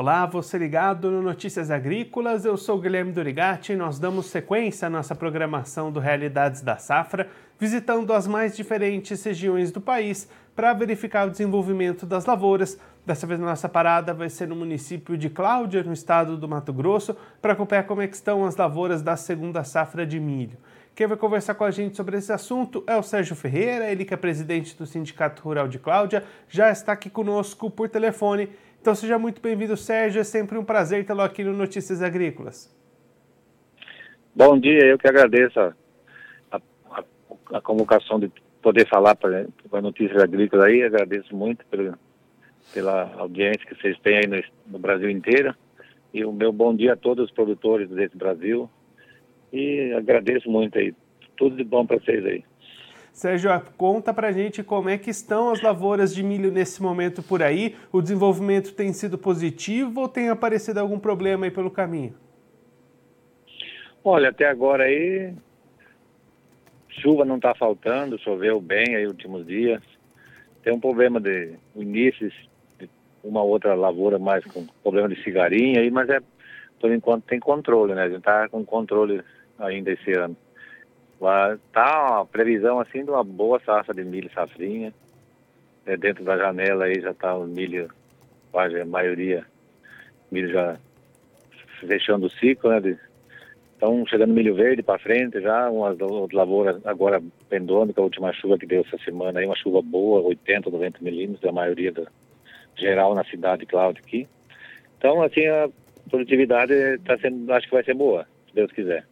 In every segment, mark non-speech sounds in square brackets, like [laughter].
Olá, você ligado no Notícias Agrícolas, eu sou Guilherme Dorigati e nós damos sequência à nossa programação do Realidades da Safra, visitando as mais diferentes regiões do país para verificar o desenvolvimento das lavouras. Dessa vez nossa parada vai ser no município de Cláudia, no estado do Mato Grosso, para acompanhar como é estão as lavouras da segunda safra de milho. Quem vai conversar com a gente sobre esse assunto é o Sérgio Ferreira, ele que é presidente do Sindicato Rural de Cláudia, já está aqui conosco por telefone então seja muito bem-vindo, Sérgio. É sempre um prazer tê-lo aqui no Notícias Agrícolas. Bom dia, eu que agradeço a, a, a convocação de poder falar para a Notícias Agrícolas aí. Agradeço muito pela, pela audiência que vocês têm aí no, no Brasil inteiro. E o meu bom dia a todos os produtores desse Brasil. E agradeço muito aí. Tudo de bom para vocês aí. Sérgio, conta pra gente como é que estão as lavouras de milho nesse momento por aí. O desenvolvimento tem sido positivo ou tem aparecido algum problema aí pelo caminho? Olha, até agora aí chuva não está faltando, choveu bem aí últimos dias. Tem um problema de início de uma outra lavoura mais com problema de cigarinha aí, mas é por enquanto tem controle, né? A gente está com controle ainda esse ano. Tá uma previsão assim de uma boa safra de milho safrinha. É, dentro da janela aí já está o milho, quase a maioria, milho já fechando o ciclo, né? De, então chegando milho verde para frente já, umas lavouras agora pendônica, a última chuva que deu essa semana aí, uma chuva boa, 80, 90 milímetros, a maioria da, geral na cidade, Cláudio, aqui. Então, assim, a produtividade está sendo, acho que vai ser boa, se Deus quiser.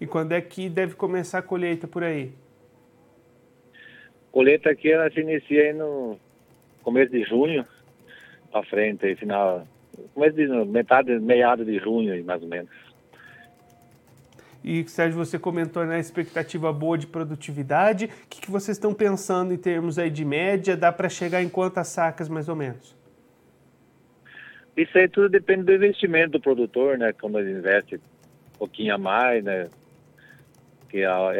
E quando é que deve começar a colheita por aí? Colheita aqui ela se inicia aí no começo de junho para frente, aí, final, começo de metade, meado de junho, mais ou menos. E Sérgio, você comentou na né, expectativa boa de produtividade. O que, que vocês estão pensando em termos aí de média? Dá para chegar em quantas sacas mais ou menos? Isso aí tudo depende do investimento do produtor, né? Quando ele investe um pouquinho a mais, né? que a,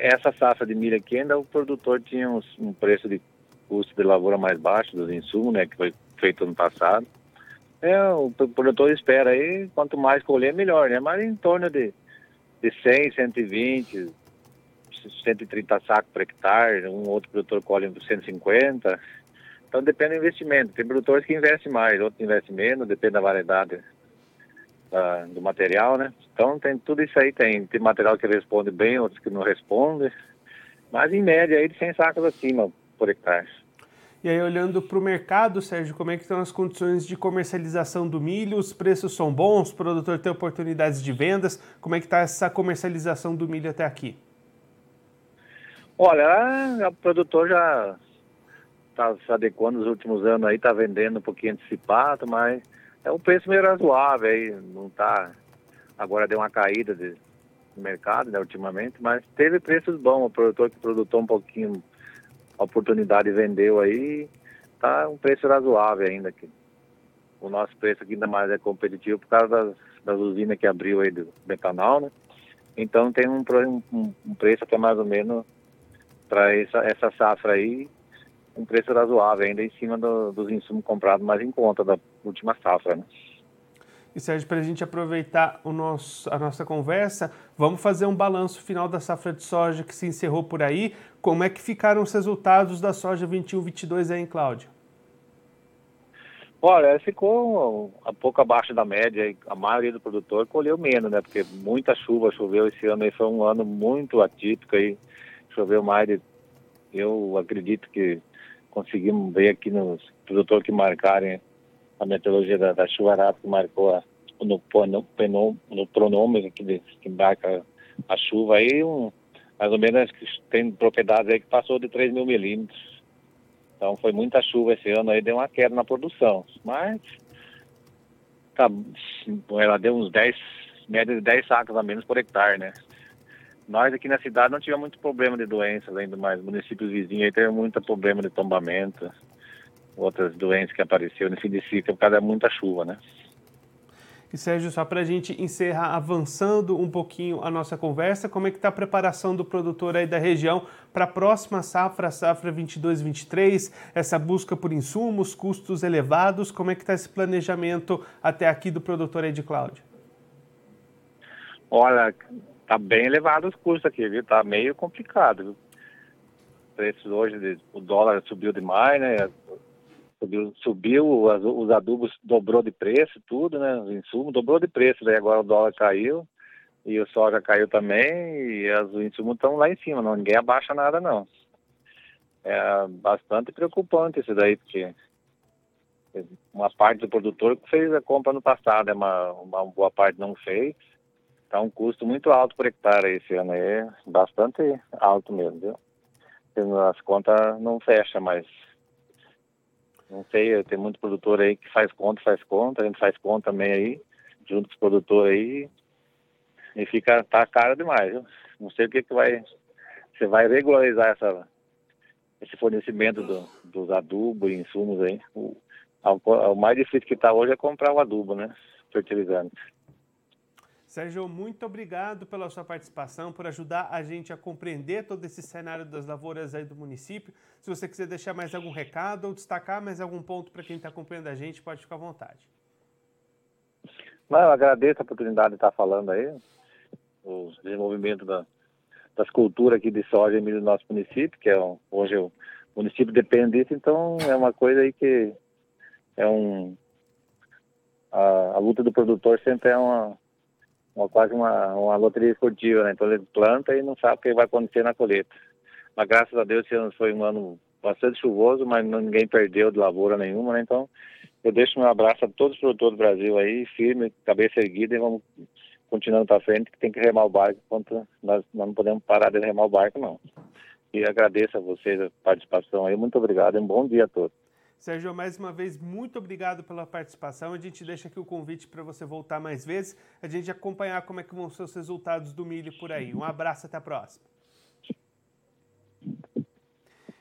essa safra de milho aqui ainda o produtor tinha um, um, preço de custo de lavoura mais baixo dos insumos, né, que foi feito ano passado. É, o produtor espera aí, quanto mais colher, melhor, né? Mas em torno de, de 100, 120, 130 sacos por hectare, um outro produtor colhe 150. Então depende do investimento. Tem produtores que investem mais, outros investem menos, depende da variedade da, do material, né? Então tem tudo isso aí, tem, tem material que responde bem, outros que não respondem, mas em média aí de 100 sacos acima por hectare. E aí, olhando para o mercado, Sérgio, como é que estão as condições de comercialização do milho? Os preços são bons? O produtor tem oportunidades de vendas? Como é que está essa comercialização do milho até aqui? Olha, o produtor já está se adequando nos últimos anos aí, está vendendo um pouquinho antecipado, mas é um preço meio razoável aí, não está. Agora deu uma caída de, mercado, né, ultimamente, mas teve preços bons. O produtor que produtou um pouquinho a oportunidade vendeu aí, tá um preço razoável ainda aqui. O nosso preço aqui ainda mais é competitivo por causa das, das usinas que abriu aí do metanol, né? Então tem um, um, um preço que é mais ou menos para essa, essa safra aí, um preço razoável ainda em cima do, dos insumos comprados mais em conta da última safra. Né? E Sérgio, para a gente aproveitar o nosso, a nossa conversa, vamos fazer um balanço final da safra de soja que se encerrou por aí. Como é que ficaram os resultados da soja 21-22 aí Cláudio? Olha, ficou um pouco abaixo da média. A maioria do produtor colheu menos, né? Porque muita chuva choveu esse ano. Aí foi um ano muito atípico. Aí choveu mais de... Eu acredito que conseguimos ver aqui nos produtores que marcarem a meteorologia da, da chuvarada que marcou a, no, no, no pronômetro que, que marca a chuva aí, um, mais ou menos tem propriedades aí que passou de 3 mil milímetros. Então foi muita chuva esse ano aí, deu uma queda na produção. Mas tá, ela deu uns 10, média de 10 sacos a menos por hectare, né? Nós aqui na cidade não tivemos muito problema de doenças, ainda mais municípios vizinhos aí teve muito problema de tombamento, outras doenças que apareceram nesse de ciclo por causa da muita chuva, né? E Sérgio, só para a gente encerrar avançando um pouquinho a nossa conversa, como é que está a preparação do produtor aí da região para a próxima safra, safra 22-23, essa busca por insumos, custos elevados, como é que está esse planejamento até aqui do produtor aí de Cláudia? Olha, tá bem elevado os custos aqui, viu? Tá meio complicado, viu? Preços hoje, o dólar subiu demais, né? Subiu, subiu os adubos dobrou de preço, tudo, né? Os insumos dobrou de preço, daí agora o dólar caiu e o soja caiu também e as, os insumos estão lá em cima, não, ninguém abaixa nada não. É bastante preocupante isso daí, porque uma parte do produtor fez a compra no passado, é uma, uma boa parte não fez. Está um custo muito alto por hectare esse ano, é bastante alto mesmo, viu? As contas não fecham, mas não sei, tem muito produtor aí que faz conta, faz conta, a gente faz conta também aí, junto com os produtores aí, e fica, tá caro demais, viu? Não sei o que que vai, você vai regularizar essa, esse fornecimento do, dos adubos e insumos aí. O, o mais difícil que está hoje é comprar o adubo, né? Fertilizante. Sérgio, muito obrigado pela sua participação, por ajudar a gente a compreender todo esse cenário das lavouras aí do município. Se você quiser deixar mais algum recado ou destacar mais algum ponto para quem está acompanhando a gente, pode ficar à vontade. Não, eu agradeço a oportunidade de estar falando aí, o desenvolvimento da, das culturas aqui de soja e milho do nosso município, que é hoje o município depende disso, então é uma coisa aí que é um... A, a luta do produtor sempre é uma uma, quase uma, uma loteria esportiva, né? Então ele planta e não sabe o que vai acontecer na colheita. Mas graças a Deus esse ano foi um ano bastante chuvoso, mas ninguém perdeu de lavoura nenhuma, né? Então eu deixo meu abraço a todos os produtores do Brasil aí, firme, cabeça erguida e vamos continuando para frente, que tem que remar o barco, enquanto nós, nós não podemos parar de remar o barco, não. E agradeço a vocês a participação aí, muito obrigado e um bom dia a todos. Sérgio, mais uma vez, muito obrigado pela participação. A gente deixa aqui o convite para você voltar mais vezes, a gente acompanhar como é que vão ser os resultados do milho por aí. Um abraço, até a próxima.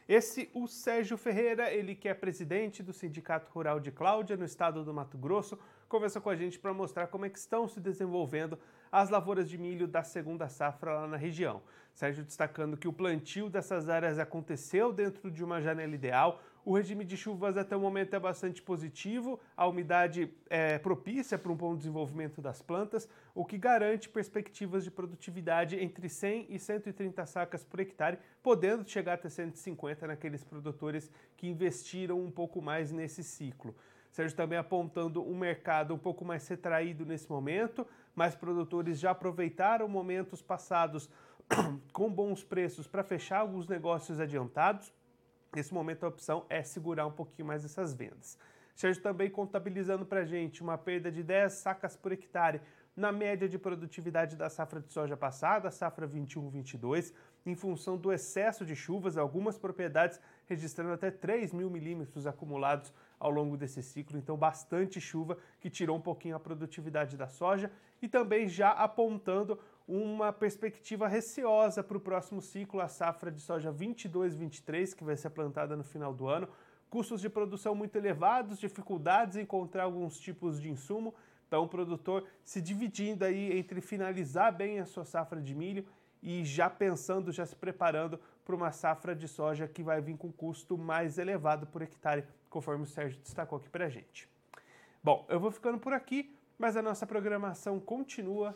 Esse, o Sérgio Ferreira, ele que é presidente do Sindicato Rural de Cláudia, no estado do Mato Grosso, conversou com a gente para mostrar como é que estão se desenvolvendo as lavouras de milho da segunda safra lá na região. Sérgio destacando que o plantio dessas áreas aconteceu dentro de uma janela ideal, o regime de chuvas até o momento é bastante positivo, a umidade é propícia para um bom desenvolvimento das plantas, o que garante perspectivas de produtividade entre 100 e 130 sacas por hectare, podendo chegar até 150 naqueles produtores que investiram um pouco mais nesse ciclo. Sérgio também apontando um mercado um pouco mais retraído nesse momento, mas produtores já aproveitaram momentos passados [clears throat] com bons preços para fechar alguns negócios adiantados Nesse momento, a opção é segurar um pouquinho mais essas vendas. Sérgio também contabilizando para a gente uma perda de 10 sacas por hectare na média de produtividade da safra de soja passada, safra 21-22, em função do excesso de chuvas, algumas propriedades registrando até 3 mil milímetros acumulados ao longo desse ciclo, então bastante chuva que tirou um pouquinho a produtividade da soja e também já apontando uma perspectiva receosa para o próximo ciclo, a safra de soja 22-23, que vai ser plantada no final do ano. Custos de produção muito elevados, dificuldades em encontrar alguns tipos de insumo. Então, o produtor se dividindo aí entre finalizar bem a sua safra de milho e já pensando, já se preparando para uma safra de soja que vai vir com custo mais elevado por hectare, conforme o Sérgio destacou aqui para a gente. Bom, eu vou ficando por aqui, mas a nossa programação continua